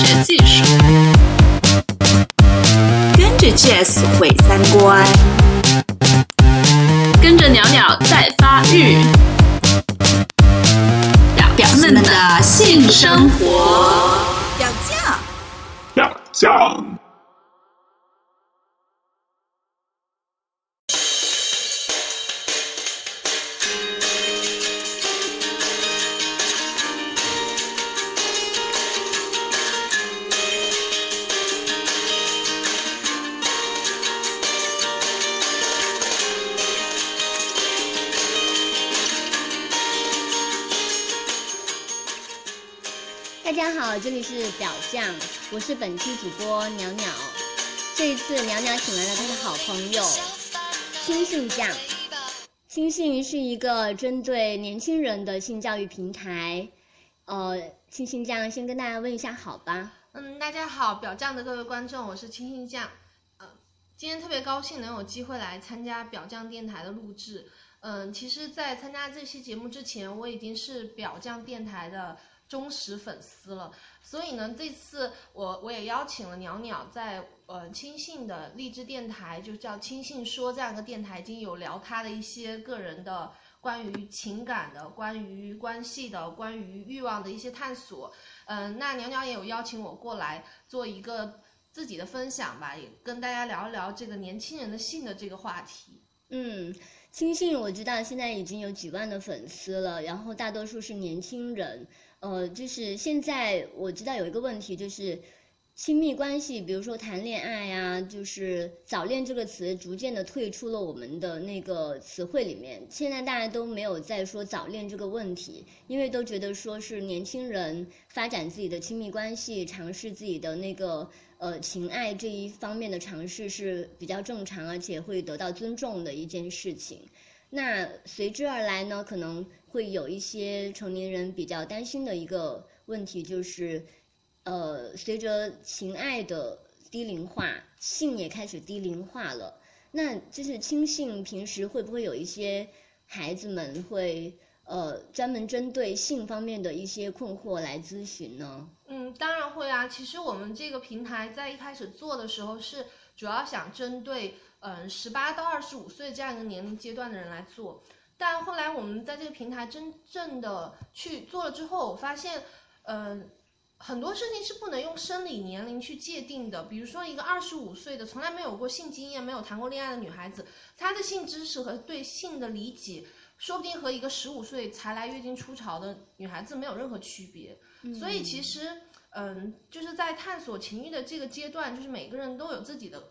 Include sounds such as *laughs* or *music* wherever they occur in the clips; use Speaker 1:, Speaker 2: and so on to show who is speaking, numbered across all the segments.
Speaker 1: 学技术，跟着 Jazz 毁三观，跟着鸟鸟在发育，表表妹们的性生活。
Speaker 2: 表酱，
Speaker 3: 表酱。
Speaker 4: 大家好，这里是表酱，我是本期主播鸟鸟。这一次鸟鸟请来了他的好朋友星星酱。星星是一个针对年轻人的性教育平台。呃，亲信酱先跟大家问一下好吧？
Speaker 5: 嗯，大家好，表酱的各位观众，我是星星酱。呃，今天特别高兴能有机会来参加表酱电台的录制。嗯，其实，在参加这期节目之前，我已经是表酱电台的。忠实粉丝了，所以呢，这次我我也邀请了鸟鸟在呃亲信的励志电台，就叫亲信说这样一个电台，已经有聊他的一些个人的关于情感的、关于关系的、关于欲望的一些探索。嗯，那鸟鸟也有邀请我过来做一个自己的分享吧，也跟大家聊一聊这个年轻人的性的这个话题。
Speaker 4: 嗯，亲信我知道现在已经有几万的粉丝了，然后大多数是年轻人。呃，就是现在我知道有一个问题，就是亲密关系，比如说谈恋爱呀，就是早恋这个词逐渐的退出了我们的那个词汇里面。现在大家都没有在说早恋这个问题，因为都觉得说是年轻人发展自己的亲密关系，尝试自己的那个呃情爱这一方面的尝试是比较正常，而且会得到尊重的一件事情。那随之而来呢，可能会有一些成年人比较担心的一个问题，就是，呃，随着情爱的低龄化，性也开始低龄化了。那就是亲性平时会不会有一些孩子们会呃专门针对性方面的一些困惑来咨询呢？
Speaker 5: 嗯，当然会啊。其实我们这个平台在一开始做的时候是主要想针对。嗯，十八到二十五岁这样一个年龄阶段的人来做，但后来我们在这个平台真正的去做了之后，我发现，嗯，很多事情是不能用生理年龄去界定的。比如说，一个二十五岁的从来没有过性经验、没有谈过恋爱的女孩子，她的性知识和对性的理解，说不定和一个十五岁才来月经初潮的女孩子没有任何区别。所以，其实，嗯，就是在探索情欲的这个阶段，就是每个人都有自己的。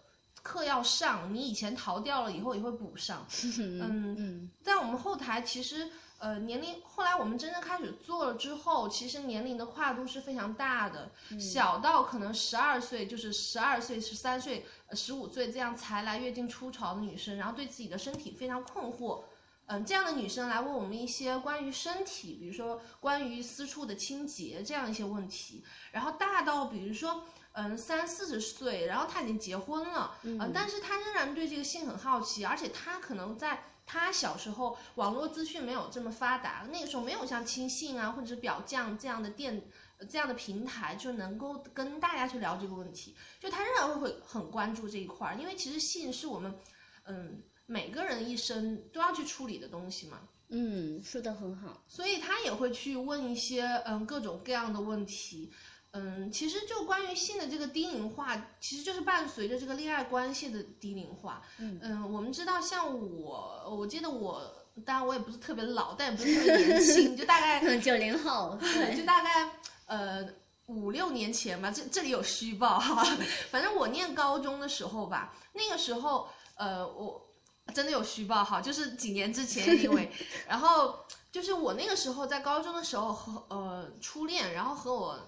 Speaker 5: 课要上，你以前逃掉了，以后也会补上。*laughs* 嗯嗯，在我们后台，其实呃年龄，后来我们真正开始做了之后，其实年龄的跨度是非常大的，小到可能十二岁，就是十二岁、十三岁、十五岁这样才来月经初潮的女生，然后对自己的身体非常困惑，嗯，这样的女生来问我们一些关于身体，比如说关于私处的清洁这样一些问题，然后大到比如说。嗯，三四十岁，然后她已经结婚了，嗯，但是她仍然对这个性很好奇，而且她可能在她小时候网络资讯没有这么发达，那个时候没有像亲信啊或者是表酱这样的店这样的平台，就能够跟大家去聊这个问题，就他仍然会会很关注这一块儿，因为其实性是我们嗯每个人一生都要去处理的东西嘛，
Speaker 4: 嗯，说的很好，
Speaker 5: 所以他也会去问一些嗯各种各样的问题。嗯，其实就关于性的这个低龄化，其实就是伴随着这个恋爱关系的低龄化。嗯嗯，我们知道，像我，我记得我，当然我也不是特别老，但也不是特别年轻，*laughs* 就大概
Speaker 4: 九零后，*laughs* 对，
Speaker 5: 就大概呃五六年前吧。这这里有虚报哈，反正我念高中的时候吧，那个时候呃我真的有虚报哈，就是几年之前，因为 *laughs* 然后就是我那个时候在高中的时候和呃初恋，然后和我。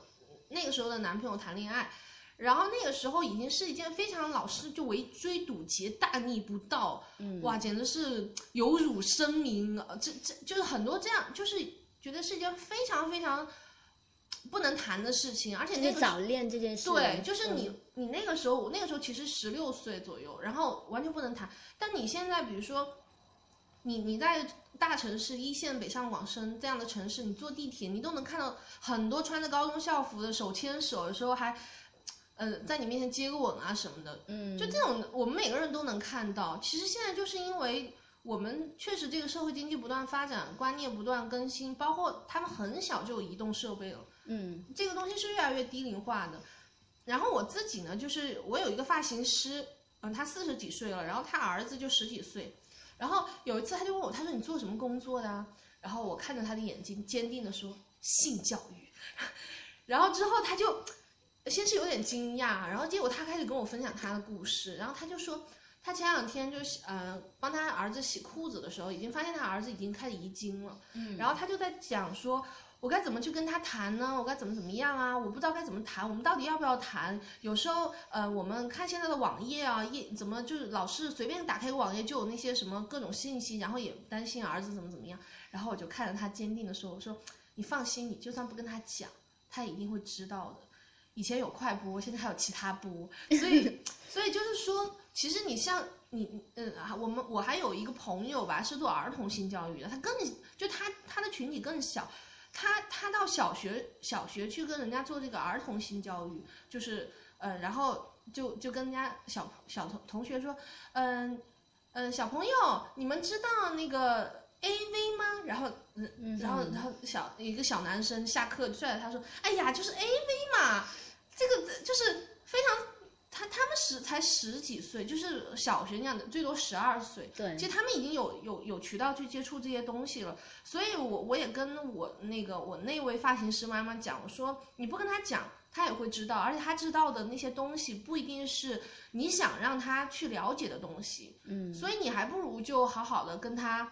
Speaker 5: 那个时候的男朋友谈恋爱，然后那个时候已经是一件非常老师就围追堵截、大逆不道，哇，简直是有辱声名，这这就是很多这样，就是觉得是一件非常非常不能谈的事情，而且那个
Speaker 4: 早恋这件事，
Speaker 5: 对，就是你你那个时候，我那个时候其实十六岁左右，然后完全不能谈，但你现在比如说。你你在大城市一线北上广深这样的城市，你坐地铁，你都能看到很多穿着高中校服的手牵手，有时候还，呃，在你面前接个吻啊什么的，
Speaker 4: 嗯，
Speaker 5: 就这种我们每个人都能看到。其实现在就是因为我们确实这个社会经济不断发展，观念不断更新，包括他们很小就有移动设备了，
Speaker 4: 嗯
Speaker 5: 这个东西是越来越低龄化的。然后我自己呢，就是我有一个发型师，嗯，他四十几岁了，然后他儿子就十几岁。然后有一次他就问我，他说你做什么工作的啊？然后我看着他的眼睛，坚定的说性教育。*laughs* 然后之后他就先是有点惊讶，然后结果他开始跟我分享他的故事，然后他就说他前两天就是呃帮他儿子洗裤子的时候，已经发现他儿子已经开始遗精了，
Speaker 4: 嗯，
Speaker 5: 然后他就在讲说。我该怎么去跟他谈呢？我该怎么怎么样啊？我不知道该怎么谈，我们到底要不要谈？有时候，呃，我们看现在的网页啊，页怎么就是老是随便打开个网页就有那些什么各种信息，然后也担心儿子怎么怎么样。然后我就看着他坚定的说：“我说你放心，你就算不跟他讲，他一定会知道的。以前有快播，现在还有其他播，所以 *laughs* 所以就是说，其实你像你，嗯啊，我们我还有一个朋友吧，是做儿童性教育的，他更就他他的群体更小。”他他到小学小学去跟人家做这个儿童性教育，就是呃，然后就就跟人家小小同同学说，嗯嗯，小朋友，你们知道那个 A V 吗？然后
Speaker 4: 嗯
Speaker 5: 然后然后小一个小男生下课拽着他说，哎呀，就是 A V 嘛，这个就是非常。他他们十才十几岁，就是小学那样的，最多十二岁。
Speaker 4: 对，
Speaker 5: 其实他们已经有有有渠道去接触这些东西了。所以我我也跟我那个我那位发型师妈妈讲，我说你不跟他讲，他也会知道，而且他知道的那些东西不一定是你想让他去了解的东西。
Speaker 4: 嗯，
Speaker 5: 所以你还不如就好好的跟他。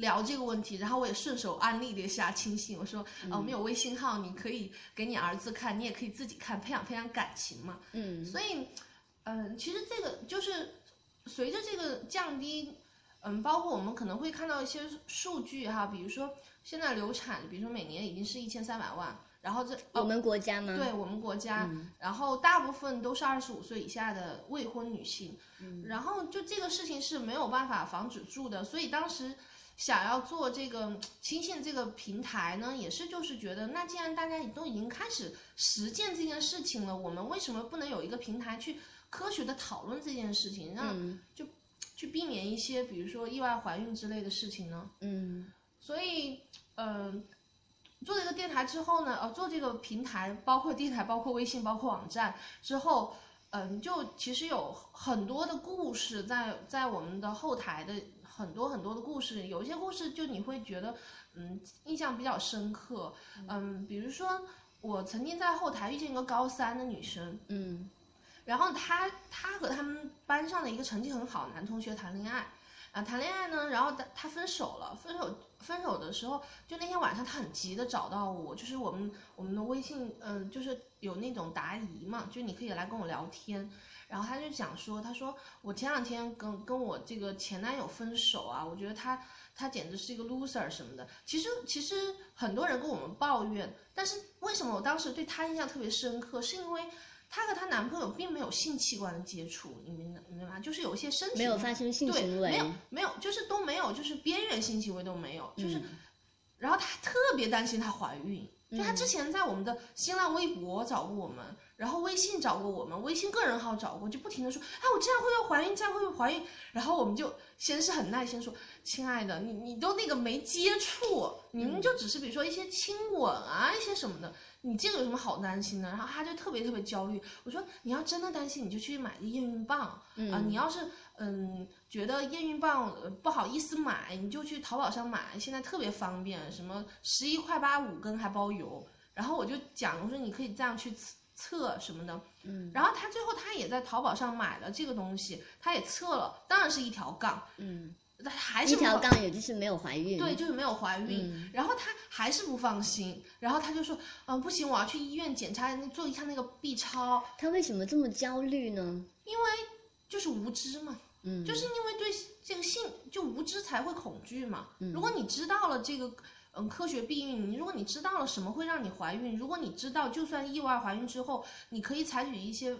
Speaker 5: 聊这个问题，然后我也顺手安利了一下亲信，我说，呃，我们有微信号，你可以给你儿子看，你也可以自己看，培养培养感情嘛。
Speaker 4: 嗯，
Speaker 5: 所以，嗯，其实这个就是随着这个降低，嗯，包括我们可能会看到一些数据哈，比如说现在流产，比如说每年已经是一千三百万，然后这
Speaker 4: 我们国家吗？
Speaker 5: 对我们国家，
Speaker 4: 嗯
Speaker 5: 然后大部分都是二十五岁以下的未婚女性，
Speaker 4: 嗯
Speaker 5: 然后就这个事情是没有办法防止住的，所以当时。想要做这个亲信这个平台呢，也是就是觉得，那既然大家都已经开始实践这件事情了，我们为什么不能有一个平台去科学的讨论这件事情，让
Speaker 4: 嗯
Speaker 5: 就去避免一些比如说意外怀孕之类的事情呢？
Speaker 4: 嗯
Speaker 5: 所以，嗯、做这个电台之后呢，呃，做这个平台，包括电台，包括微信，包括网站之后，嗯、就其实有很多的故事在在我们的后台的很多很多的故事，有一些故事就你会觉得，嗯，印象比较深刻，嗯，比如说我曾经在后台遇见一个高三的女生，
Speaker 4: 嗯。
Speaker 5: 然后她她和他们班上的一个成绩很好的男同学谈恋爱，啊，谈恋爱呢，然后他他分手了，分手分手的时候，就那天晚上他很急的找到我，就是我们我们的微信，嗯、就是有那种答疑嘛，就你可以来跟我聊天，然后他就讲说，他说我前两天跟跟我这个前男友分手啊，我觉得他他简直是一个 loser 什么的。其实其实很多人跟我们抱怨，但是为什么我当时对他印象特别深刻，是因为。她和她男朋友并没有性器官的接触，你明你明白吗？就是有一些身体
Speaker 4: 没有发生性
Speaker 5: 对，
Speaker 4: 行为
Speaker 5: 没有没有，就是都没有，就是边缘性行为都没有，就是，
Speaker 4: 嗯
Speaker 5: 然后她特别担心她怀孕，就她之前在我们的新浪微博找过我们，然后微信找过我们，微信个人号找过，就不停的说，哎，我这样会不会怀孕？这样会不会怀孕？然后我们就先是很耐心说，亲爱的，你你都那个没接触，你们就只是比如说一些亲吻啊，一些什么的。你这个有什么好担心的？然后他就特别特别焦虑。我说你要真的担心，你就去买个验孕棒啊、
Speaker 4: 嗯
Speaker 5: 你要是嗯觉得验孕棒呃不好意思买，你就去淘宝上买，现在特别方便，什么十一块八五根还包邮。然后我就讲，我说你可以这样去测测什么的。
Speaker 4: 嗯
Speaker 5: 然后他最后他也在淘宝上买了这个东西，他也测了，当然是一条杠，
Speaker 4: 嗯，
Speaker 5: 但还
Speaker 4: 一条杠也就是没有怀孕。
Speaker 5: 对，就是没有怀孕。
Speaker 4: 嗯
Speaker 5: 然后她还是不放心，然后她就说，嗯、不行，我要去医院检查，做一下那个 B 超，
Speaker 4: 她为什么这么焦虑呢？
Speaker 5: 因为就是无知嘛，
Speaker 4: 嗯，
Speaker 5: 就是因为对这个性就无知才会恐惧嘛。
Speaker 4: 嗯
Speaker 5: 如果你知道了这个。嗯，科学避孕，你如果你知道了什么会让你怀孕，如果你知道就算意外怀孕之后，你可以采取一些，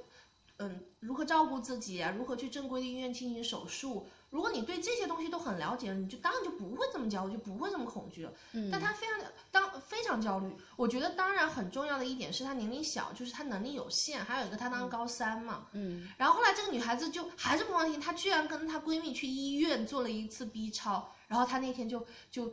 Speaker 5: 嗯，如何照顾自己啊，如何去正规的医院进行手术，如果你对这些东西都很了解了，你就当然就不会这么焦虑，就不会这么恐惧了。
Speaker 4: 嗯，
Speaker 5: 但他非常当非常焦虑。我觉得当然很重要的一点是他年龄小，就是他能力有限，还有一个他当高三嘛。
Speaker 4: 嗯，
Speaker 5: 然后后来这个女孩子就还是不放心，她居然跟她闺蜜去医院做了一次 B 超，然后她那天就就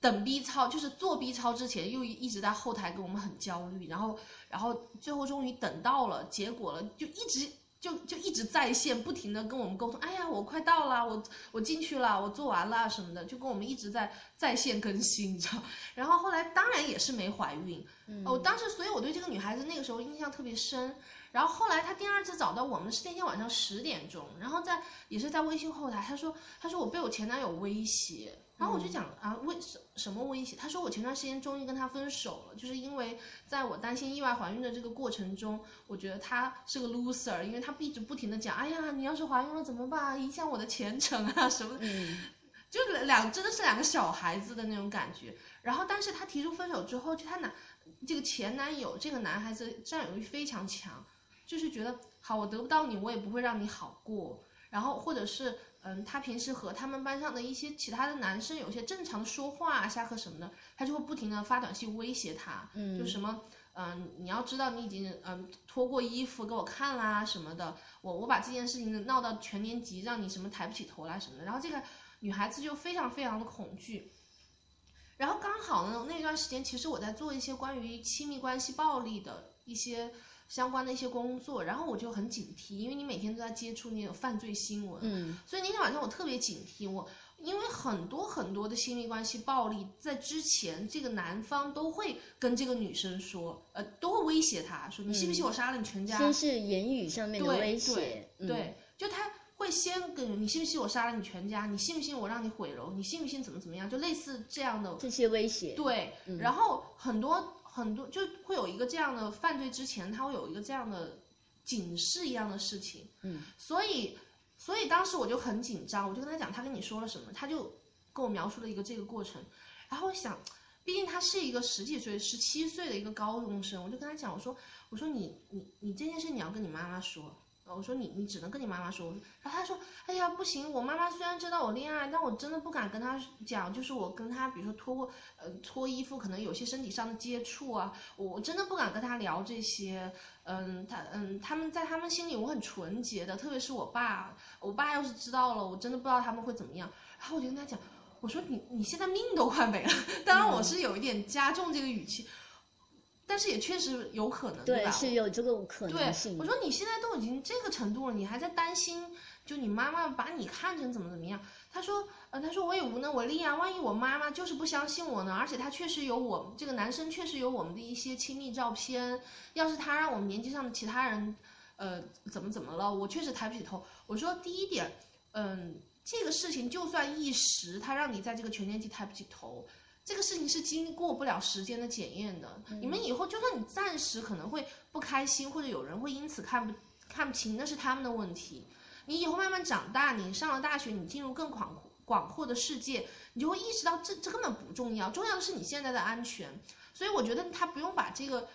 Speaker 5: 等 B 超，就是做 B 超之前又一一直在后台跟我们很焦虑，然后然后最后终于等到了结果了，就一直。就就一直在线，不停的跟我们沟通。哎呀，我快到了，我我进去了，我做完了什么的，就跟我们一直在在线更新，你知道。然后后来当然也是没怀孕，我当时所以我对这个女孩子那个时候印象特别深。然后后来她第二次找到我们是那天晚上十点钟，然后在也是在微信后台，她说她说我被我前男友威胁。然后我就讲啊，为什什么威胁？他说我前段时间终于跟他分手了，就是因为在我担心意外怀孕的这个过程中，我觉得他是个 loser，因为他一直不停的讲，哎呀，你要是怀孕了怎么办？影响我的前程啊什么的，*laughs* 就两真的是两个小孩子的那种感觉。然后，但是他提出分手之后，就他男这个前男友这个男孩子占有欲非常强，就是觉得好，我得不到你，我也不会让你好过。然后或者是。嗯，他平时和他们班上的一些其他的男生有些正常的说话啊、下课什么的，他就会不停的发短信威胁他，嗯，就什么，嗯，你要知道你已经嗯脱过衣服给我看啦什么的，我我把这件事情闹到全年级，让你什么抬不起头来什么的，然后这个女孩子就非常非常的恐惧，然后刚好呢那段时间其实我在做一些关于亲密关系暴力的一些。相关的一些工作，然后我就很警惕，因为你每天都在接触那种犯罪新闻，
Speaker 4: 嗯，
Speaker 5: 所以那天晚上我特别警惕，我因为很多很多的亲密关系暴力，在之前这个男方都会跟这个女生说，呃，都会威胁她说，你信不信我杀了你全家？
Speaker 4: 先是言语上面的威胁，
Speaker 5: 对，就他会先跟你信不信我杀了你全家？你信不信我让你毁容？你信不信怎么怎么样？就类似这样的
Speaker 4: 这些威胁，
Speaker 5: 对，然后很多。很多就会有一个这样的犯罪之前，他会有一个这样的警示一样的事情，
Speaker 4: 嗯，
Speaker 5: 所以，所以当时我就很紧张，我就跟他讲，他跟你说了什么，他就跟我描述了一个这个过程，然后我想，毕竟他是一个十几岁、十七岁的一个高中生，我就跟他讲，我说，我说你你你这件事你要跟你妈妈说。我说你你只能跟你妈妈说，然后他说，哎呀不行，我妈妈虽然知道我恋爱，但我真的不敢跟她讲，就是我跟她比如说脱过呃脱衣服，可能有些身体上的接触啊，我真的不敢跟她聊这些，嗯他嗯他们在他们心里我很纯洁的，特别是我爸，我爸要是知道了，我真的不知道他们会怎么样。然后我就跟他讲，我说你你现在命都快没了，当然我是有一点加重这个语气。但是也确实有可能，
Speaker 4: 对
Speaker 5: 吧？
Speaker 4: 是有这个可能性。
Speaker 5: 对，我说你现在都已经这个程度了，你还在担心，就你妈妈把你看成怎么怎么样？他说，呃，他说我也无能为力啊，万一我妈妈就是不相信我呢？而且他确实有我这个男生确实有我们的一些亲密照片，要是他让我们年级上的其他人，呃，怎么怎么了？我确实抬不起头。我说第一点，嗯，这个事情就算一时，他让你在这个全年级抬不起头。这个事情是经过不了时间的检验的。你们以后就算你暂时可能会不开心，或者有人会因此看不看不清，那是他们的问题。你以后慢慢长大，你上了大学，你进入更广广阔的世界，你就会意识到这这根本不重要，重要的是你现在的安全。所以我觉得他不用把这个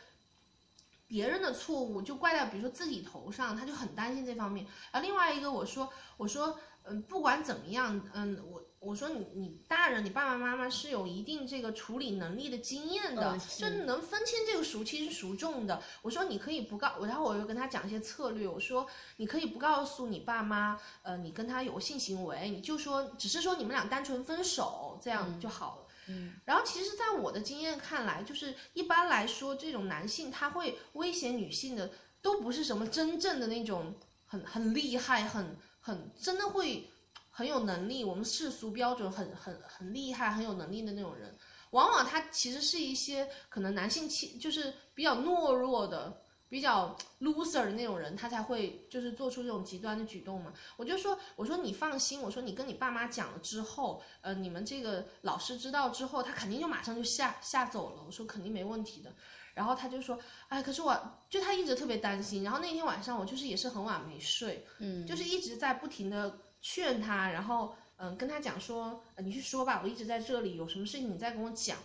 Speaker 5: 别人的错误就怪在比如说自己头上，他就很担心这方面。而另外一个，我说我说嗯，不管怎么样，嗯，我。我说你你大人你爸爸妈妈是有一定这个处理能力的经验的，就能分清这个孰轻孰重的。我说你可以不告，然后我又跟他讲一些策略。我说你可以不告诉你爸妈，呃，你跟他有性行为，你就说只是说你们俩单纯分手这样就好了。
Speaker 4: 嗯。
Speaker 5: 然后其实，在我的经验看来，就是一般来说，这种男性他会威胁女性的，都不是什么真正的那种很很厉害、很很真的会。很有能力，我们世俗标准很很很厉害，很有能力的那种人，往往他其实是一些可能男性气就是比较懦弱的、比较 loser 的那种人，他才会就是做出这种极端的举动嘛。我就说，我说你放心，我说你跟你爸妈讲了之后，呃，你们这个老师知道之后，他肯定就马上就吓吓走了。我说肯定没问题的。然后他就说，哎，可是我就他一直特别担心。然后那天晚上我就是也是很晚没睡，
Speaker 4: 嗯，
Speaker 5: 就是一直在不停的。劝他，然后嗯，跟他讲说，你去说吧，我一直在这里，有什么事情你再跟我讲。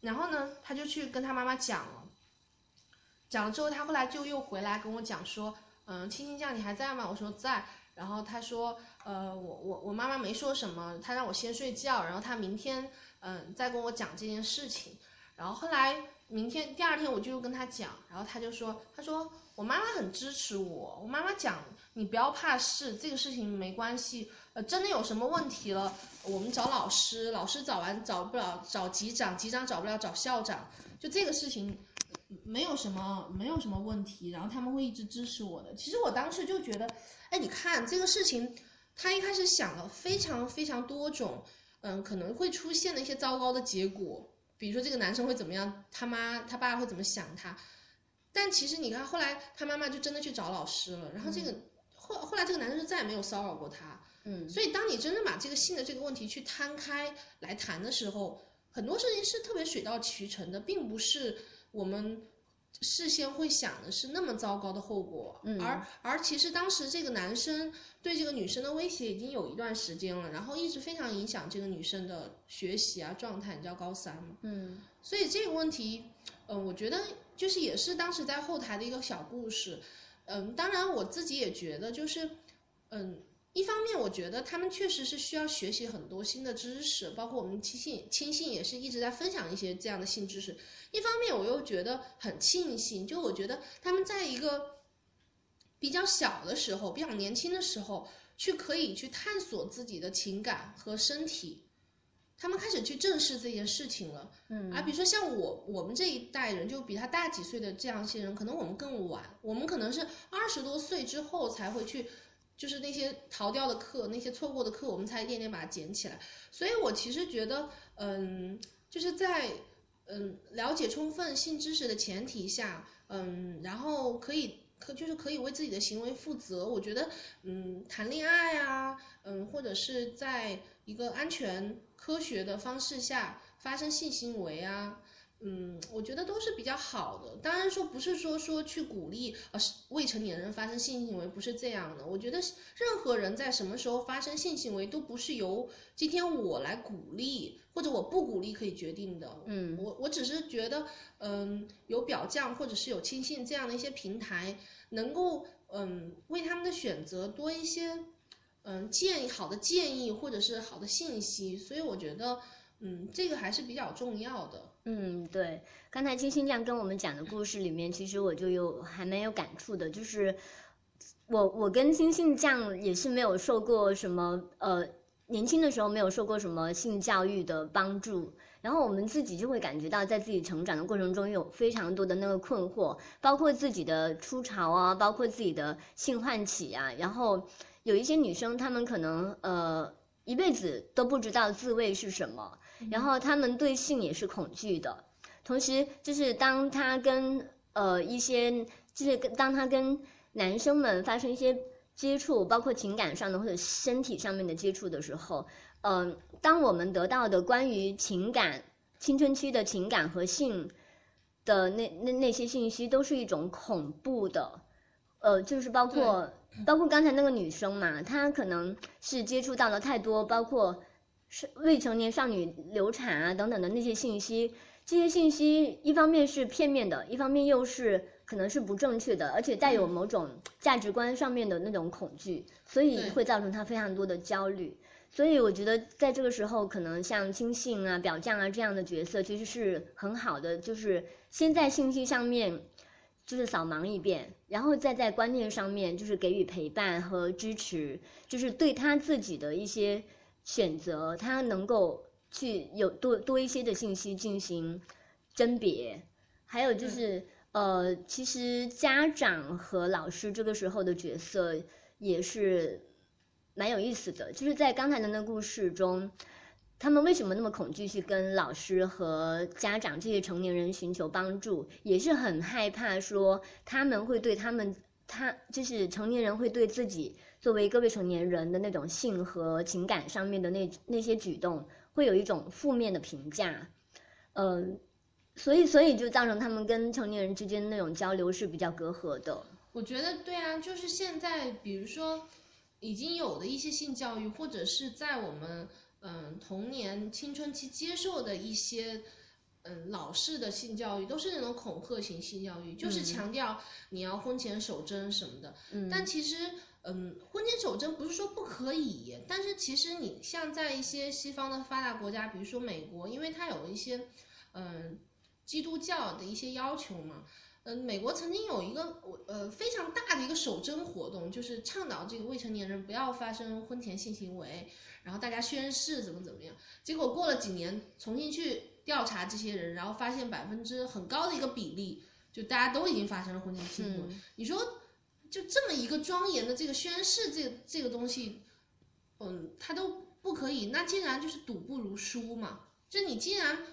Speaker 5: 然后呢，他就去跟他妈妈讲了，讲了之后，他后来就又回来跟我讲说，嗯，青青酱你还在吗？我说在。然后他说，呃，我我我妈妈没说什么，他让我先睡觉，然后他明天嗯再跟我讲这件事情。然后后来明天第二天我就跟他讲，然后他就说，他说我妈妈很支持我，我妈妈讲你不要怕事，这个事情没关系，呃，真的有什么问题了，我们找老师，老师找完找不了找级长，级长找不了找校长，就这个事情没有什么没有什么问题，然后他们会一直支持我的。其实我当时就觉得，哎，你看这个事情，他一开始想了非常非常多种，嗯，可能会出现的一些糟糕的结果。比如说这个男生会怎么样，他妈他爸会怎么想他，但其实你看后来他妈妈就真的去找老师了，然后这个后后来这个男生就再也没有骚扰过他，
Speaker 4: 嗯，
Speaker 5: 所以当你真正把这个性的这个问题去摊开来谈的时候，很多事情是特别水到渠成的，并不是我们事先会想的是那么糟糕的后果，
Speaker 4: 嗯。
Speaker 5: 而而其实当时这个男生对这个女生的威胁已经有一段时间了，然后一直非常影响这个女生的学习啊状态，你知道高三嘛，
Speaker 4: 嗯。
Speaker 5: 所以这个问题，嗯、我觉得就是也是当时在后台的一个小故事，嗯，当然我自己也觉得就是，嗯，一方面我觉得他们确实是需要学习很多新的知识，包括我们亲信亲信也是一直在分享一些这样的新知识，一方面我又觉得很庆幸，就我觉得他们在一个比较小的时候，比较年轻的时候，去可以去探索自己的情感和身体。他们开始去正视这件事情了，
Speaker 4: 嗯
Speaker 5: 而比如说像我我们这一代人，就比他大几岁的这样一些人，可能我们更晚，我们可能是二十多岁之后才会去，就是那些逃掉的课，那些错过的课，我们才一点点把它捡起来。所以我其实觉得，嗯，就是在嗯了解充分性知识的前提下，嗯，然后可以可就是可以为自己的行为负责。我觉得，嗯，谈恋爱啊，嗯，或者是在一个安全科学的方式下发生性行为啊，嗯，我觉得都是比较好的。当然说不是说说去鼓励呃未成年人发生性行为，不是这样的。我觉得任何人在什么时候发生性行为都不是由今天我来鼓励或者我不鼓励可以决定的。
Speaker 4: 嗯
Speaker 5: 我我只是觉得，嗯，有表降或者是有亲信这样的一些平台，能够嗯为他们的选择多一些嗯建议好的建议或者是好的信息，所以我觉得嗯这个还是比较重要的。
Speaker 4: 嗯，对，刚才金星这样跟我们讲的故事里面，其实我就有还蛮有感触的，就是我我跟金星这样也是没有受过什么呃年轻的时候没有受过什么性教育的帮助，然后我们自己就会感觉到在自己成长的过程中有非常多的那个困惑，包括自己的初潮啊，包括自己的性唤起啊，然后有一些女生她们可能呃一辈子都不知道自慰是什么。然后他们对性也是恐惧的，同时就是当他跟呃一些就是跟当他跟男生们发生一些接触，包括情感上的或者身体上面的接触的时候，嗯、当我们得到的关于情感、青春期的情感和性的那那那些信息，都是一种恐怖的，呃，就是包括包括刚才那个女生嘛，她可能是接触到了太多，包括。是未成年少女流产啊等等的那些信息，这些信息一方面是片面的，一方面又是可能是不正确的，而且带有某种价值观上面的那种恐惧，所以会造成她非常多的焦虑。所以我觉得在这个时候，可能像亲信啊、表匠啊这样的角色其实是很好的，就是先在信息上面就是扫盲一遍，然后再在观念上面就是给予陪伴和支持，就是对他自己的一些。选择他能够去有多多一些的信息进行甄别，还有就是、呃，其实家长和老师这个时候的角色也是蛮有意思的，就是在刚才的那个故事中，他们为什么那么恐惧去跟老师和家长这些成年人寻求帮助，也是很害怕说他们会对他们。他就是成年人会对自己作为一个未成年人的那种性和情感上面的那那些举动，会有一种负面的评价，嗯、所以所以就造成他们跟成年人之间那种交流是比较隔阂的。
Speaker 5: 我觉得对啊，就是现在，比如说已经有的一些性教育，或者是在我们嗯童年青春期接受的一些嗯老式的性教育，都是那种恐吓型性教育，就是强调你要婚前守贞什么的。
Speaker 4: 嗯
Speaker 5: 但其实，嗯，婚前守贞不是说不可以，但是其实你像在一些西方的发达国家，比如说美国，因为它有一些，嗯，基督教的一些要求嘛。嗯，美国曾经有一个呃非常大的一个守贞活动，就是倡导这个未成年人不要发生婚前性行为，然后大家宣誓怎么怎么样。结果过了几年，重新去调查这些人，然后发现百分之很高的一个比例，就大家都已经发生了婚前性行为。
Speaker 4: 嗯
Speaker 5: 你说，就这么一个庄严的这个宣誓，这个这个东西，嗯，他都不可以，那既然就是赌不如输嘛。就你既然，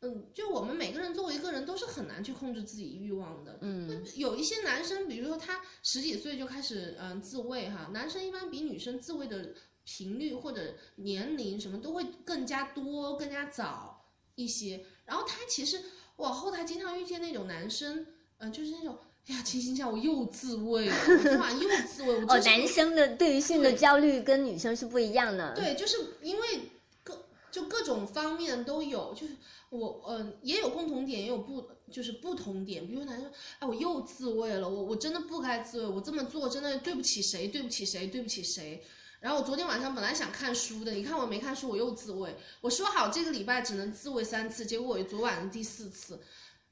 Speaker 5: 嗯，就我们每个人作为一个人都是很难去控制自己欲望的。
Speaker 4: 嗯
Speaker 5: 有一些男生，比如说他十几岁就开始嗯自慰哈，男生一般比女生自慰的频率或者年龄什么都会更加多、更加早一些。然后他其实我后台经常遇见那种男生，嗯、就是那种。哎呀，清新下，我又自慰了，*laughs* 我今晚又自慰，我
Speaker 4: 男生的对于性的焦虑跟女生是不一样的。
Speaker 5: 对，就是因为各就各种方面都有，就是我嗯、呃也有共同点，也有不就是不同点。比如男生，哎，我又自慰了，我我真的不该自慰，我这么做真的对不起谁，对不起谁，对不起谁。然后我昨天晚上本来想看书的，你看我没看书，我又自慰。我说好这个礼拜只能自慰三次，结果我昨晚的第四次，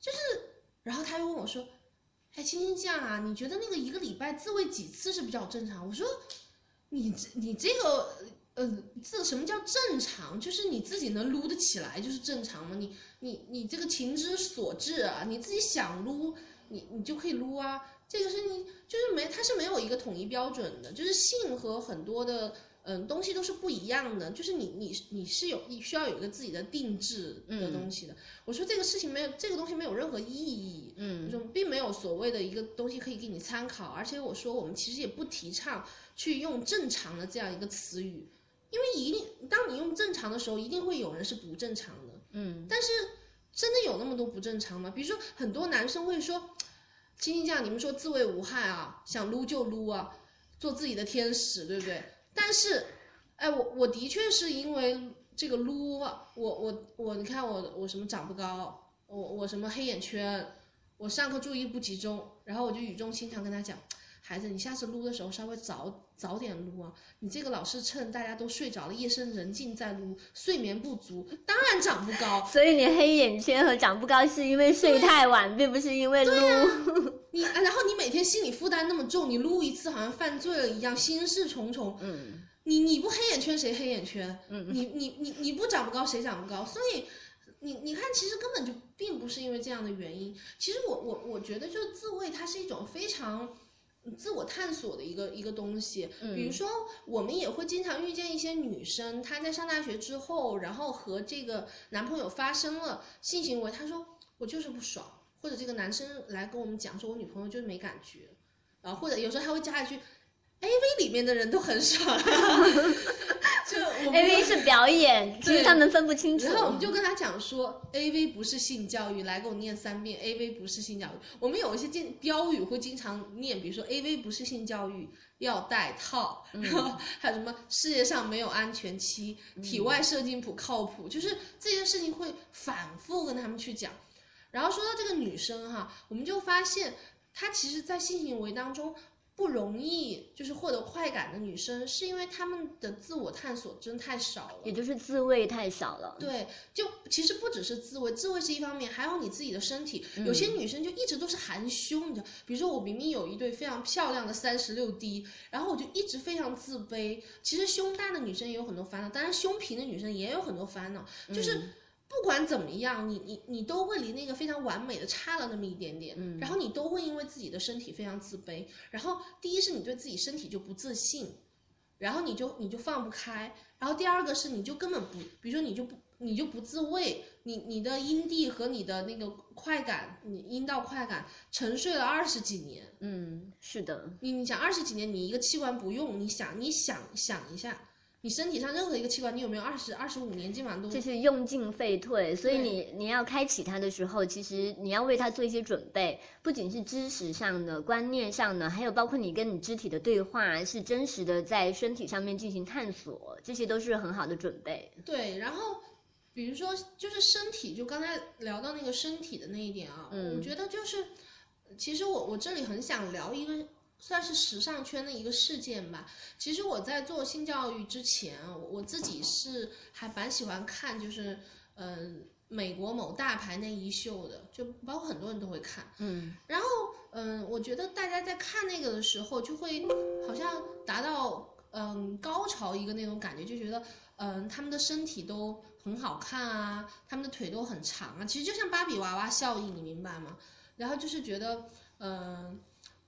Speaker 5: 就是，然后他又问我说，哎，青青酱啊，你觉得那个一个礼拜自慰几次是比较正常？我说，你这你这个呃，这什么叫正常？就是你自己能撸得起来就是正常吗？你你你这个情之所至啊，你自己想撸，你你就可以撸啊。这个是你就是没，它是没有一个统一标准的，就是性和很多的嗯东西都是不一样的，就是你你你是有你需要有一个自己的定制的东西的。我说这个事情没有这个东西没有任何意义，
Speaker 4: 嗯
Speaker 5: 就并没有所谓的一个东西可以给你参考，而且我说我们其实也不提倡去用正常的这样一个词语，因为一定当你用正常的时候，一定会有人是不正常的。
Speaker 4: 嗯
Speaker 5: 但是真的有那么多不正常吗？比如说很多男生会说，青青酱，你们说自慰无害啊，想撸就撸啊，做自己的天使，对不对？但是，哎，我我的确是因为这个撸，我我我，你看我我什么长不高，我我什么黑眼圈，我上课注意不集中，然后我就语重心长跟他讲。孩子，你下次撸的时候稍微早早点撸啊！你这个老是趁大家都睡着了、夜深人静再撸，睡眠不足，当然长不高。
Speaker 4: 所以你黑眼圈和长不高是因为睡太晚，并不是因为撸。
Speaker 5: 你啊然后你每天心理负担那么重，你撸一次好像犯罪了一样，心事重重。
Speaker 4: 嗯
Speaker 5: 你你不黑眼圈谁黑眼圈？
Speaker 4: 嗯
Speaker 5: 你你你你不长不高谁长不高？所以你你看，其实根本就并不是因为这样的原因。其实我我我觉得就是自慰，它是一种非常。自我探索的一个一个东西，比如
Speaker 4: 嗯。
Speaker 5: 说，我们也会经常遇见一些女生，她在上大学之后，然后和这个男朋友发生了性行为，她说我就是不爽，或者这个男生来跟我们讲说，我女朋友就是没感觉，然后或者有时候还会加一句，A V 里面的人都很爽、啊，*laughs* 就
Speaker 4: ，A V 是表演，其实他们分不清楚。
Speaker 5: 然后我们就跟他讲说，A V 不是性教育，来给我念三遍，A V 不是性教育。我们有一些经标语会经常念，比如说 A V 不是性教育，要戴套，然后还有什么世界上没有安全期，体外射精不靠谱，就是这件事情会反复跟他们去讲。然后说到这个女生哈，我们就发现她其实，在性行为当中不容易就是获得快感的女生，是因为她们的自我探索真太少了。
Speaker 4: 也就是自慰太少了。
Speaker 5: 对，就其实不只是自慰，自慰是一方面，还有你自己的身体。有些女生就一直都是含胸，你知道，比如说我明明有一对非常漂亮的三十六 D，然后我就一直非常自卑。其实胸大的女生也有很多烦恼，当然胸平的女生也有很多烦恼，就是。不管怎么样，你你你都会离那个非常完美的差了那么一点点，
Speaker 4: 嗯
Speaker 5: 然后你都会因为自己的身体非常自卑，然后第一是你对自己身体就不自信，然后你就你就放不开，然后第二个是你就根本不，比如说你就不你就不自慰，你你的阴蒂和你的那个快感，你阴道快感沉睡了二十几年，
Speaker 4: 嗯，是的，
Speaker 5: 你你想二十几年你一个器官不用，你想你想想一下，你身体上任何一个器官，你有没有二十二十五年基本上都
Speaker 4: 就是用进废退，所以你你要开启它的时候，其实你要为它做一些准备，不仅是知识上的、观念上的，还有包括你跟你肢体的对话，是真实的在身体上面进行探索，这些都是很好的准备。
Speaker 5: 对，然后比如说就是身体，就刚才聊到那个身体的那一点啊，
Speaker 4: 嗯。
Speaker 5: 我觉得就是，其实我我这里很想聊一个算是时尚圈的一个事件吧。其实我在做性教育之前我自己是还蛮喜欢看，就是嗯、美国某大牌内衣秀的，就包括很多人都会看。
Speaker 4: 嗯
Speaker 5: 然后，嗯，我觉得大家在看那个的时候，就会好像达到嗯高潮一个那种感觉，就觉得嗯他们的身体都很好看啊，他们的腿都很长啊，其实就像芭比娃娃效应，你明白吗？然后就是觉得，嗯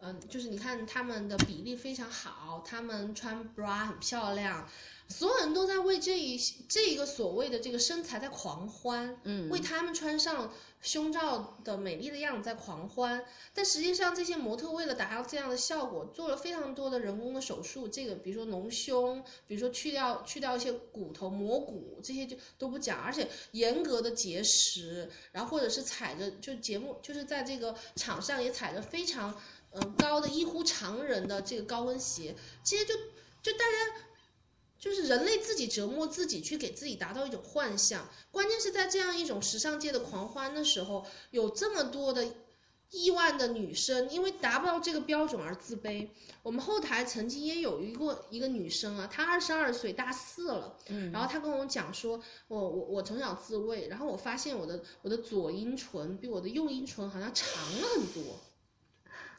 Speaker 5: 嗯，就是你看他们的比例非常好，他们穿 bra 很漂亮，所有人都在为这一这一个所谓的这个身材在狂欢，
Speaker 4: 嗯
Speaker 5: 为他们穿上胸罩的美丽的样子在狂欢，但实际上这些模特为了达到这样的效果，做了非常多的人工的手术，这个比如说隆胸，比如说去掉去掉一些骨头磨骨，这些就都不讲，而且严格的节食，然后或者是踩着就节目就是在这个场上也踩着非常嗯、呃高的异乎常人的这个高跟鞋，这些就就大家。就是人类自己折磨自己，去给自己达到一种幻象。关键是在这样一种时尚界的狂欢的时候，有这么多的亿万的女生因为达不到这个标准而自卑。我们后台曾经也有一个一个女生啊，她二十二岁，大四了，
Speaker 4: 嗯
Speaker 5: 然后她跟我讲说，我我我从小自慰，然后我发现我的我的左阴唇比我的右阴唇好像长了很多。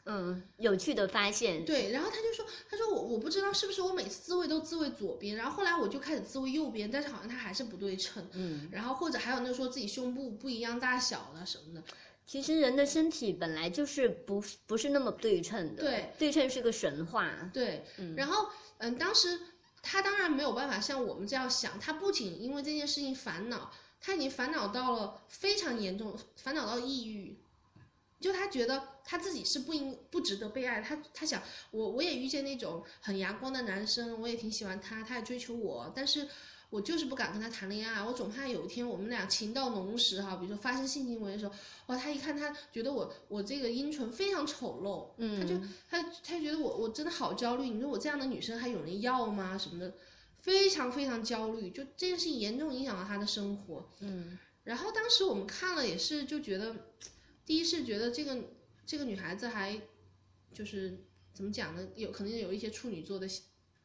Speaker 4: 嗯，有趣的发现。
Speaker 5: 对，然后他就说，他说我我不知道是不是我每次自慰都自慰左边，然后后来我就开始自慰右边，但是好像他还是不对称。
Speaker 4: 嗯，
Speaker 5: 然后或者还有那说自己胸部不一样大小了什么的，
Speaker 4: 其实人的身体本来就是不不是那么对称的，
Speaker 5: 对，
Speaker 4: 对称是个神话。
Speaker 5: 对，
Speaker 4: 嗯
Speaker 5: 然后嗯，当时他当然没有办法像我们这样想，他不仅因为这件事情烦恼，他已经烦恼到了非常严重，烦恼到抑郁。就他觉得他自己是不应不值得被爱，他他想我我也遇见那种很阳光的男生，我也挺喜欢他，他也追求我，但是我就是不敢跟他谈恋爱，我总怕有一天我们俩情到浓时哈，比如说发生性行为的时候，哇，他一看他觉得我我这个阴唇非常丑陋，
Speaker 4: 嗯
Speaker 5: 他就他他觉得我我真的好焦虑，你说我这样的女生还有人要吗？什么的，非常非常焦虑，就这件事情严重影响了他的生活。
Speaker 4: 嗯。
Speaker 5: 然后当时我们看了也是就觉得，第一是觉得这个这个女孩子还就是怎么讲呢，有可能有一些处女座的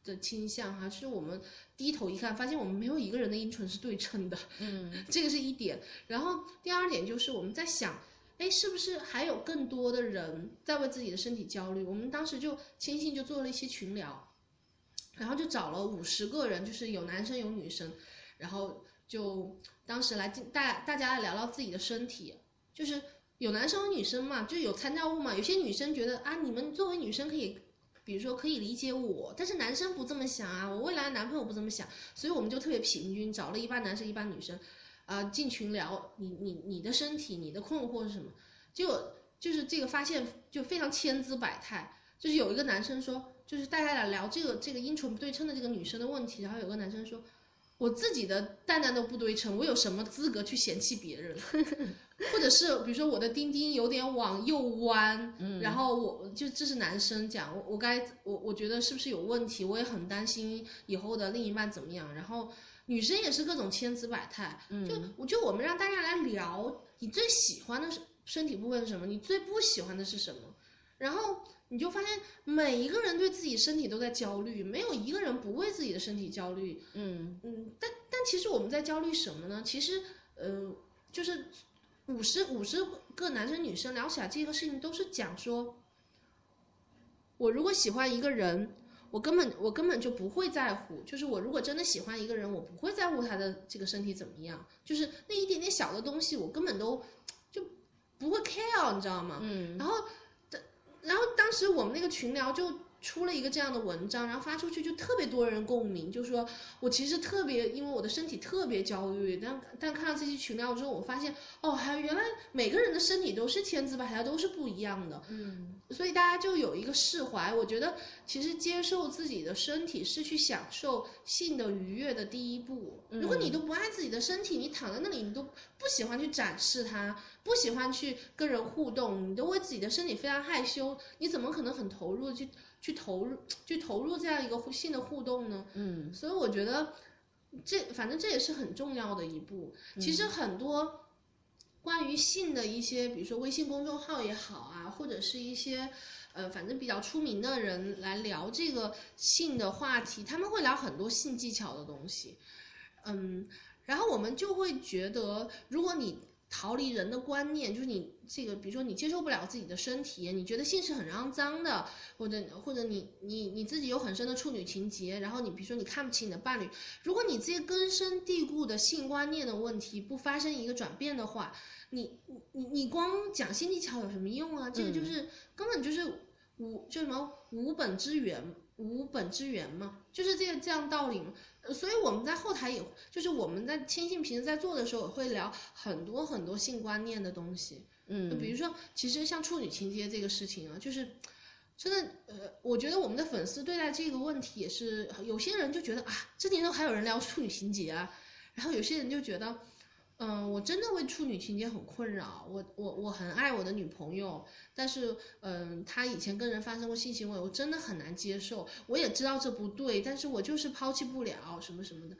Speaker 5: 的倾向哈，就是我们低头一看，发现我们没有一个人的阴唇是对称的，
Speaker 4: 嗯 *laughs*
Speaker 5: 这个是一点。然后第二点就是我们在想，哎，是不是还有更多的人在为自己的身体焦虑？我们当时就轻信就做了一些群聊，然后就找了五十个人，就是有男生有女生，然后就当时来进大大家来聊聊自己的身体，就是有男生有女生嘛，就有参照物嘛。有些女生觉得啊，你们作为女生可以。比如说可以理解我，但是男生不这么想啊，我未来的男朋友不这么想，所以我们就特别平均，找了一半男生一半女生，啊、进群聊你你你的身体，你的困惑是什么？结果就是这个发现就非常千姿百态，就是有一个男生说，就是大家来聊这个这个阴唇不对称的这个女生的问题，然后有个男生说，我自己的蛋蛋都不对称，我有什么资格去嫌弃别人？*laughs* 或者是比如说我的丁丁有点往右弯，
Speaker 4: 嗯
Speaker 5: 然后我就这是男生讲，我我该我我觉得是不是有问题？我也很担心以后的另一半怎么样。然后女生也是各种千姿百态，就
Speaker 4: 嗯
Speaker 5: 我就我们让大家来聊，你最喜欢的是身体部分是什么？你最不喜欢的是什么？然后你就发现每一个人对自己身体都在焦虑，没有一个人不为自己的身体焦虑。
Speaker 4: 嗯
Speaker 5: 嗯，但但其实我们在焦虑什么呢？其实，呃，就是五十五十个男生女生聊起来这个事情，都是讲说，我如果喜欢一个人，我根本我根本就不会在乎，就是我如果真的喜欢一个人，我不会在乎他的这个身体怎么样，就是那一点点小的东西，我根本都就不会 care，你知道吗？
Speaker 4: 嗯
Speaker 5: 然后，然后当时我们那个群聊就出了一个这样的文章，然后发出去就特别多人共鸣，就说我其实特别因为我的身体特别焦虑，但但看到这期群聊之后，我发现哦，还原来每个人的身体都是千姿百态，都是不一样的。
Speaker 4: 嗯
Speaker 5: 所以大家就有一个释怀。我觉得其实接受自己的身体是去享受性的愉悦的第一步。如果你都不爱自己的身体，你躺在那里，你都不喜欢去展示它，不喜欢去跟人互动，你都为自己的身体非常害羞，你怎么可能很投入去去投入去投入这样一个性的互动呢？
Speaker 4: 嗯
Speaker 5: 所以我觉得，这反正这也是很重要的一步。其实很多关于性的一些，比如说微信公众号也好啊，或者是一些呃，反正比较出名的人来聊这个性的话题，他们会聊很多性技巧的东西，嗯，然后我们就会觉得，如果你逃离人的观念，就是你这个，比如说你接受不了自己的身体，你觉得性是很肮脏的，或者或者你你你自己有很深的处女情结，然后你比如说你看不起你的伴侣，如果你这些根深蒂固的性观念的问题不发生一个转变的话，你你你光讲性技巧有什么用啊？这个就是根本就是无就什么无本之源，无本之源嘛，就是这个这样道理嘛。呃所以我们在后台也就是我们在亲信平时在做的时候，也会聊很多很多性观念的东西。
Speaker 4: 嗯，
Speaker 5: 比如说，其实像处女情节这个事情啊，就是真的，呃，我觉得我们的粉丝对待这个问题也是，有些人就觉得啊，这年头还有人聊处女情节啊，然后有些人就觉得，嗯，我真的为处女情节很困扰，我我我很爱我的女朋友，但是嗯，她以前跟人发生过性行为，我真的很难接受，我也知道这不对，但是我就是抛弃不了什么什么的。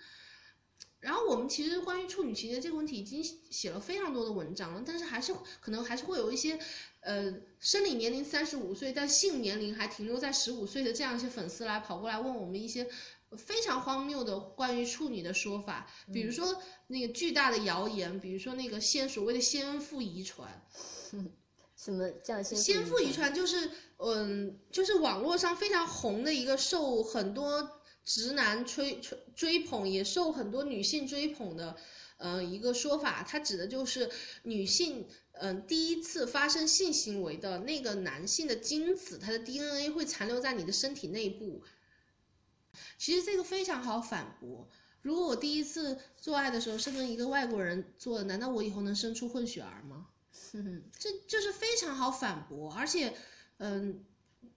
Speaker 5: 然后我们其实关于处女情节这个问题已经写了非常多的文章了，但是还是可能还是会有一些，呃，生理年龄三十五岁，但性年龄还停留在十五岁的这样一些粉丝来跑过来问我们一些非常荒谬的关于处女的说法，比如说那个巨大的谣言，比如说那个先所谓的先父遗传，*laughs*
Speaker 4: 什么叫先
Speaker 5: 先父遗？传就是嗯，就是网络上非常红的一个受很多直男吹吹追捧，也受很多女性追捧的，呃，一个说法。它指的就是女性，嗯、第一次发生性行为的那个男性的精子，它的 DNA 会残留在你的身体内部。其实这个非常好反驳。如果我第一次做爱的时候是跟一个外国人做的，难道我以后能生出混血儿吗？这就是非常好反驳，而且，嗯，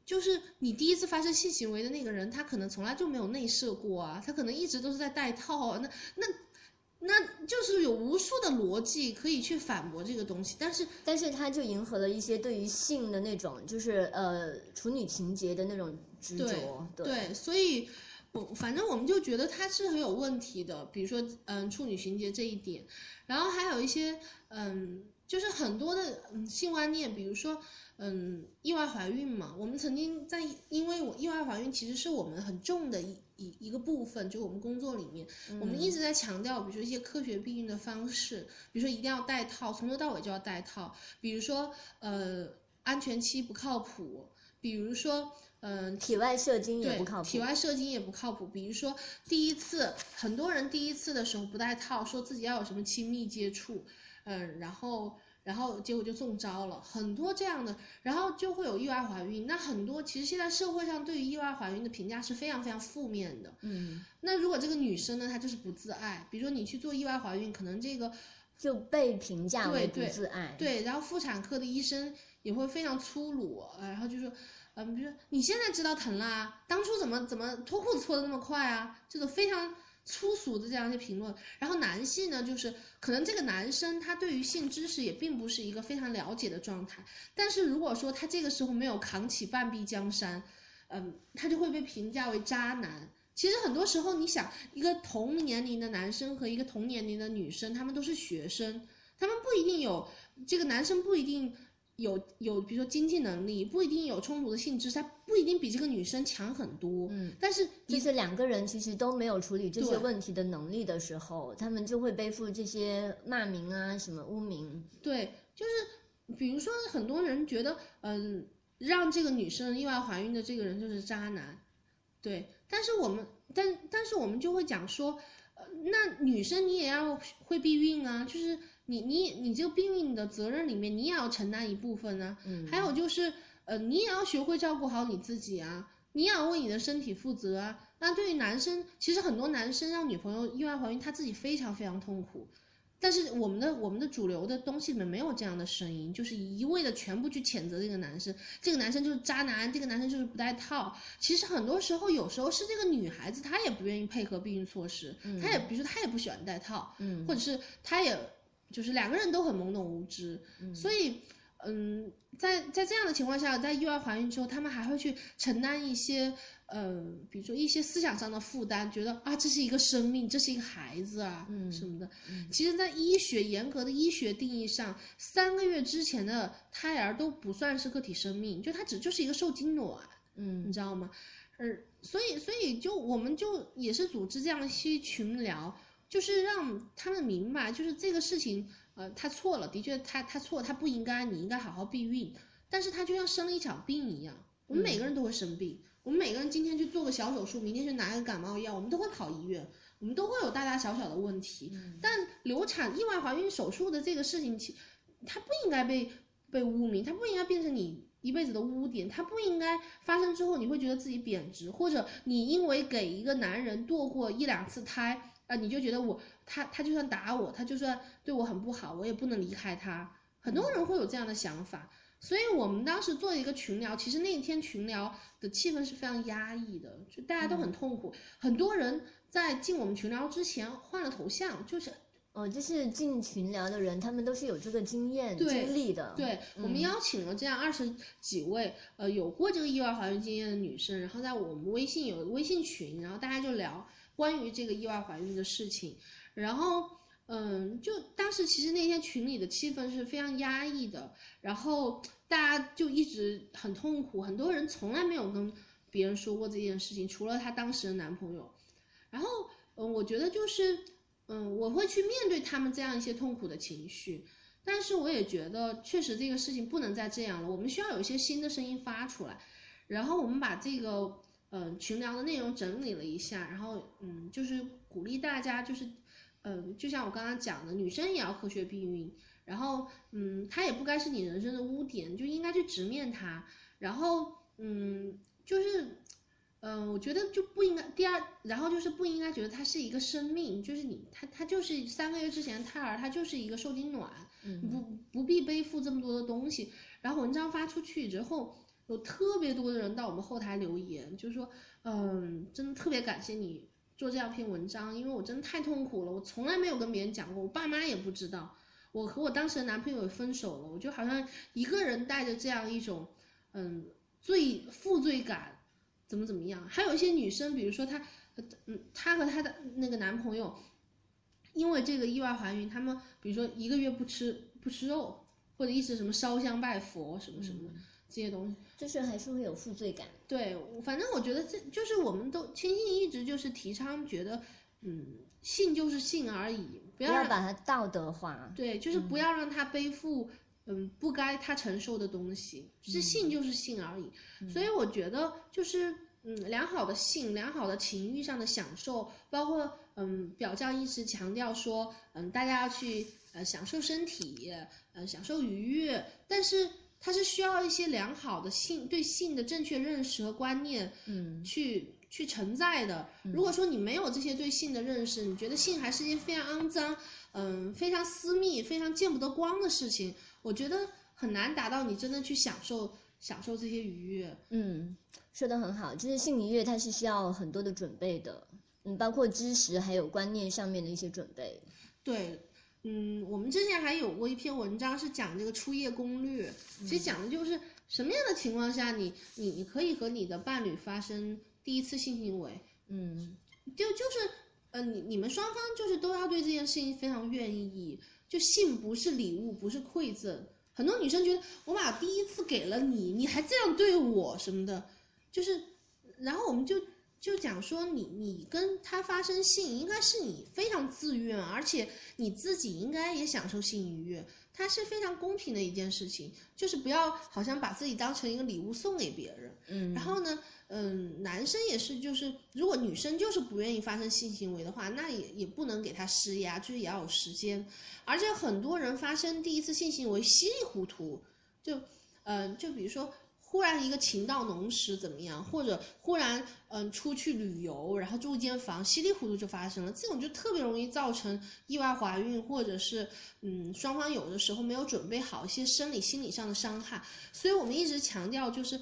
Speaker 5: 就是你第一次发生性行为的那个人，他可能从来就没有内射过啊，他可能一直都是在戴套啊，那那那就是有无数的逻辑可以去反驳这个东西，但是
Speaker 4: 但是他就迎合了一些对于性的那种，就是呃处女情节的那种执着。对
Speaker 5: 对，所以我反正我们就觉得它是很有问题的，比如说嗯处女情节这一点，然后还有一些嗯就是很多的嗯性观念，比如说嗯意外怀孕嘛，我们曾经在因为我意外怀孕其实是我们很重的一一一个部分，就我们工作里面，我们一直在强调，比如说一些科学避孕的方式，比如说一定要戴套，从头到尾就要戴套，比如说呃安全期不靠谱，比如说嗯、
Speaker 4: 体外射精也，不靠谱。
Speaker 5: 体外射精也不靠谱。比如说第一次，很多人第一次的时候不戴套，说自己要有什么亲密接触，嗯，然后然后结果就中招了，很多这样的，然后就会有意外怀孕。那很多其实现在社会上对于意外怀孕的评价是非常非常负面的。
Speaker 4: 嗯，
Speaker 5: 那如果这个女生呢，她就是不自爱，比如说你去做意外怀孕，可能这个
Speaker 4: 就被评价为不自爱。
Speaker 5: 对，然后妇产科的医生也会非常粗鲁，呃然后就说，嗯，比如说你现在知道疼啦，当初怎么怎么脱裤子脱的那么快啊？这种非常粗俗的这样一些评论。然后男性呢，就是可能这个男生他对于性知识也并不是一个非常了解的状态，但是如果说他这个时候没有扛起半壁江山，嗯，他就会被评价为渣男。其实很多时候，你想一个同年龄的男生和一个同年龄的女生，他们都是学生，他们不一定有这个男生不一定有有，比如说经济能力，不一定有充足的性知识，他不一定比这个女生强很多。
Speaker 4: 嗯，
Speaker 5: 但是
Speaker 4: 就
Speaker 5: 你
Speaker 4: 是两个人其实都没有处理这些问题的能力的时候，他们就会背负这些骂名啊、什么污名。
Speaker 5: 对，就是比如说很多人觉得，嗯，让这个女生意外怀孕的这个人就是渣男，对，但是我们但但是我们就会讲说，呃，那女生你也要会避孕啊，就是你你你这个避孕的责任里面你也要承担一部分啊，
Speaker 4: 嗯，
Speaker 5: 还有就是，呃，你也要学会照顾好你自己啊，你也要为你的身体负责啊。那对于男生，其实很多男生让女朋友意外怀孕，他自己非常非常痛苦。但是我们的我们的主流的东西里面没有这样的声音，就是一味的全部去谴责这个男生，这个男生就是渣男，这个男生就是不带套。其实很多时候，有时候是这个女孩子她也不愿意配合避孕措施，她也比如说她也不喜欢带套，
Speaker 4: 嗯
Speaker 5: 或者是她也就是两个人都很懵懂无知，
Speaker 4: 嗯
Speaker 5: 所以嗯，在在这样的情况下，在意外怀孕之后，他们还会去承担一些，呃，比如说一些思想上的负担，觉得啊，这是一个生命，这是一个孩子啊，
Speaker 4: 嗯
Speaker 5: 什么的。其实，在医学严格的医学定义上，三个月之前的胎儿都不算是个体生命，就它只就是一个受精卵，
Speaker 4: 嗯
Speaker 5: 你知道吗？呃，所以所以就我们就也是组织这样一些群聊，就是让他们明白，就是这个事情，呃，他错了，的确他他错，他不应该，你应该好好避孕，但是他就像生了一场病一样，我们每个人都会生病，我们每个人今天去做个小手术，明天去拿个感冒药，我们都会跑医院，我们都会有大大小小的问题，但流产、意外怀孕手术的这个事情，其它不应该被被污名，它不应该变成你一辈子的污点，它不应该发生之后你会觉得自己贬值，或者你因为给一个男人堕过一两次胎，啊、你就觉得我他他就算打我，他就算对我很不好，我也不能离开他。很多人会有这样的想法，所以我们当时做一个群聊，其实那一天群聊的气氛是非常压抑的，就大家都很痛苦，很多人在进我们群聊之前换了头像，就是
Speaker 4: 哦，就是进群聊的人，他们都是有这个经验经历的。
Speaker 5: 对，我们邀请了这样二十几位呃有过这个意外怀孕经验的女生，然后在我们微信有微信群，然后大家就聊关于这个意外怀孕的事情，然后嗯，就当时其实那天群里的气氛是非常压抑的，然后大家就一直很痛苦，很多人从来没有跟别人说过这件事情，除了她当时的男朋友，然后嗯，我觉得就是嗯，我会去面对他们这样一些痛苦的情绪。但是我也觉得，确实这个事情不能再这样了，我们需要有一些新的声音发出来。然后我们把这个、呃群聊的内容整理了一下，然后嗯就是鼓励大家就是嗯、呃就像我刚刚讲的，女生也要科学避孕，然后嗯它也不该是你人生的污点，就应该去直面它。然后嗯就是嗯，我觉得就不应该。第二，然后就是不应该觉得它是一个生命，就是你，它它就是三个月之前的胎儿，它就是一个受精卵，
Speaker 4: 嗯
Speaker 5: 不不必背负这么多的东西。然后文章发出去之后，有特别多的人到我们后台留言，就说，嗯，真的特别感谢你做这样篇文章，因为我真的太痛苦了，我从来没有跟别人讲过，我爸妈也不知道，我和我当时的男朋友也分手了，我就好像一个人带着这样一种，嗯，罪负罪感。怎么怎么样？还有一些女生，比如说她，嗯，她和她的那个男朋友，因为这个意外怀孕，他们比如说一个月不吃不吃肉，或者一直什么烧香拜佛什么什么的、这些东西。
Speaker 4: 就是还是会有负罪感。
Speaker 5: 对，反正我觉得这就是我们都亲信一直就是提倡觉得，嗯，性就是性而已，不要
Speaker 4: 把它道德化。
Speaker 5: 对，就是不要让他背负，嗯，不该他承受的东西。是性就是性而已。所以我觉得就是，嗯，良好的性，良好的情欲上的享受，包括，嗯，表教一直强调说，嗯，大家要去，呃，享受身体，呃，享受愉悦，但是它是需要一些良好的性对性的正确认识和观念，
Speaker 4: 嗯
Speaker 5: 去去承载的。如果说你没有这些对性的认识，你觉得性还是一件非常肮脏，嗯，非常私密、非常见不得光的事情，我觉得很难达到你真的去享受享受这些愉悦。
Speaker 4: 嗯，说的很好，就是性愉悦它是需要很多的准备的，嗯，包括知识还有观念上面的一些准备。
Speaker 5: 对，嗯，我们之前还有过一篇文章是讲这个初夜攻略，其实讲的就是什么样的情况下你你你可以和你的伴侣发生第一次性行为，
Speaker 4: 嗯
Speaker 5: 就就是呃你你们双方就是都要对这件事情非常愿意，就性不是礼物，不是馈赠。很多女生觉得我把第一次给了你，你还这样对我什么的，就是，然后我们就就讲说你你跟他发生性应该是你非常自愿，而且你自己应该也享受性愉悦，它是非常公平的一件事情，就是不要好像把自己当成一个礼物送给别人。
Speaker 4: 嗯，
Speaker 5: 然后呢，嗯，男生也是，就是如果女生就是不愿意发生性行为的话，那也也不能给他施压，就是也要有时间。而且很多人发生第一次性行为稀里糊涂，就，嗯、就比如说忽然一个情到浓时怎么样，或者忽然嗯出去旅游，然后住一间房，稀里糊涂就发生了，这种就特别容易造成意外怀孕，或者是嗯双方有的时候没有准备好一些生理心理上的伤害。所以我们一直强调就是。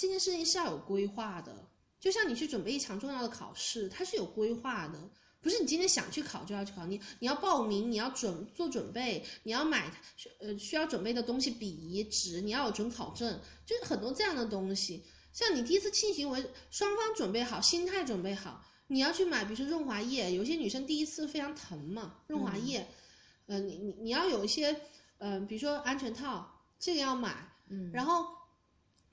Speaker 5: 这件事情是要有规划的，就像你去准备一场重要的考试，它是有规划的，不不是你今天想去考就要去考，你你要报名，你要准做准备，你要买呃需要准备的东西，笔纸，你要有准考证，就是很多这样的东西。像你第一次性行为，双方准备好，心态准备好，你要去买，比如说润滑液，有些女生第一次非常疼嘛，润滑液，呃，你你你要有一些，呃，比如说安全套，这个要买，
Speaker 4: 嗯，
Speaker 5: 然后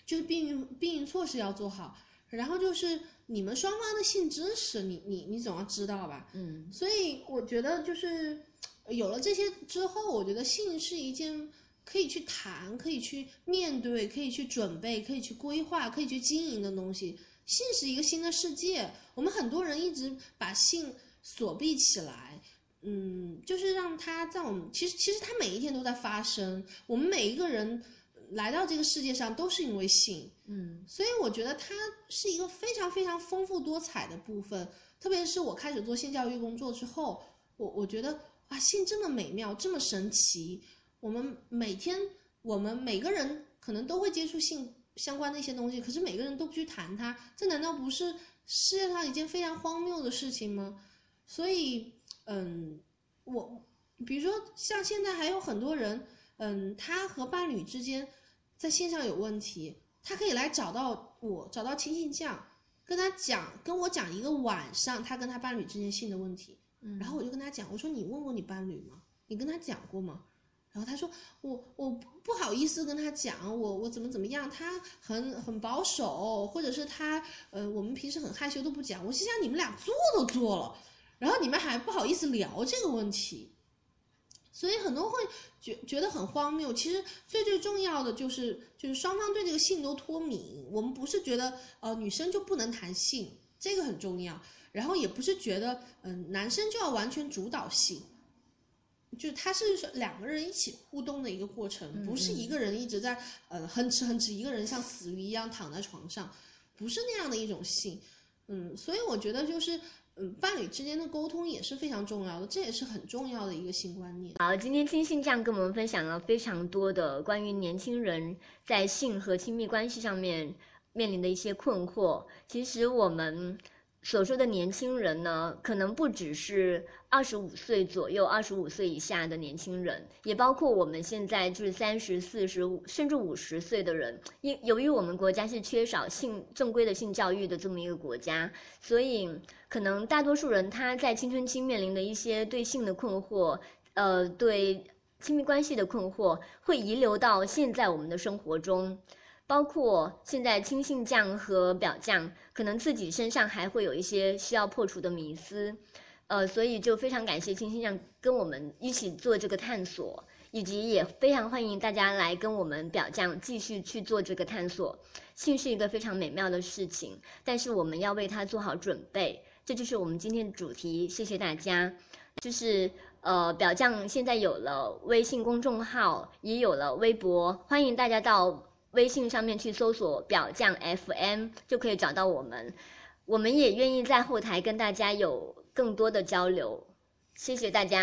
Speaker 5: 就是避孕避孕措施要做好，然后就是你们双方的性知识，你你你总要知道吧，
Speaker 4: 嗯，
Speaker 5: 所以我觉得就是有了这些之后，我觉得性是一件。可以去谈，可以去面对，可以去准备，可以去规划，可以去经营的东西。性是一个新的世界，我们很多人一直把性锁闭起来，嗯，就是让它在我们其实其实它每一天都在发生。我们每一个人来到这个世界上都是因为性，
Speaker 4: 嗯，
Speaker 5: 所以我觉得它是一个非常非常丰富多彩的部分。特别是我开始做性教育工作之后，我我觉得啊，性这么美妙，这么神奇。我们每天，我们每个人可能都会接触性相关的一些东西，可是每个人都不去谈它，这难道不是世界上一件非常荒谬的事情吗？所以，嗯，我比如说像现在还有很多人，嗯，他和伴侣之间在线上有问题，他可以来找到我，找到亲信酱，跟他讲，跟我讲一个晚上他跟他伴侣之间性的问题，
Speaker 4: 嗯，
Speaker 5: 然后我就跟他讲，我说你问过你伴侣吗？你跟他讲过吗？然后他说我我不好意思跟他讲我我怎么怎么样，他很很保守，或者是他呃我们平时很害羞都不讲。我心想你们俩做都做了，然后你们还不好意思聊这个问题，所以很多会觉觉得很荒谬。其实最最重要的就是就是双方对这个性都脱敏。我们不是觉得呃女生就不能谈性，这个很重要。然后也不是觉得嗯男生就要完全主导性。就它是两个人一起互动的一个过程，不是一个人一直在呃哼哧哼哧，一个人像死鱼一样躺在床上，不是那样的一种性，嗯，所以我觉得就是嗯伴侣之间的沟通也是非常重要的，这也是很重要的一个性观念。
Speaker 4: 好，今天金信这样跟我们分享了非常多的关于年轻人在性和亲密关系上面面临的一些困惑，其实我们。所说的年轻人呢，可能不只是二十五岁左右、二十五岁以下的年轻人，也包括我们现在就是三十四十五甚至五十岁的人。因由于我们国家是缺少性正规的性教育的这么一个国家，所以可能大多数人他在青春期面临的一些对性的困惑，呃，对亲密关系的困惑，会遗留到现在我们的生活中。包括现在亲信将和表将，可能自己身上还会有一些需要破除的迷思，呃，所以就非常感谢亲信将跟我们一起做这个探索，以及也非常欢迎大家来跟我们表将继续去做这个探索。性是一个非常美妙的事情，但是我们要为它做好准备，这就是我们今天的主题。谢谢大家。就是呃，表将现在有了微信公众号，也有了微博，欢迎大家到。微信上面去搜索“表匠 FM” 就可以找到我们，我们也愿意在后台跟大家有更多的交流，谢谢大家。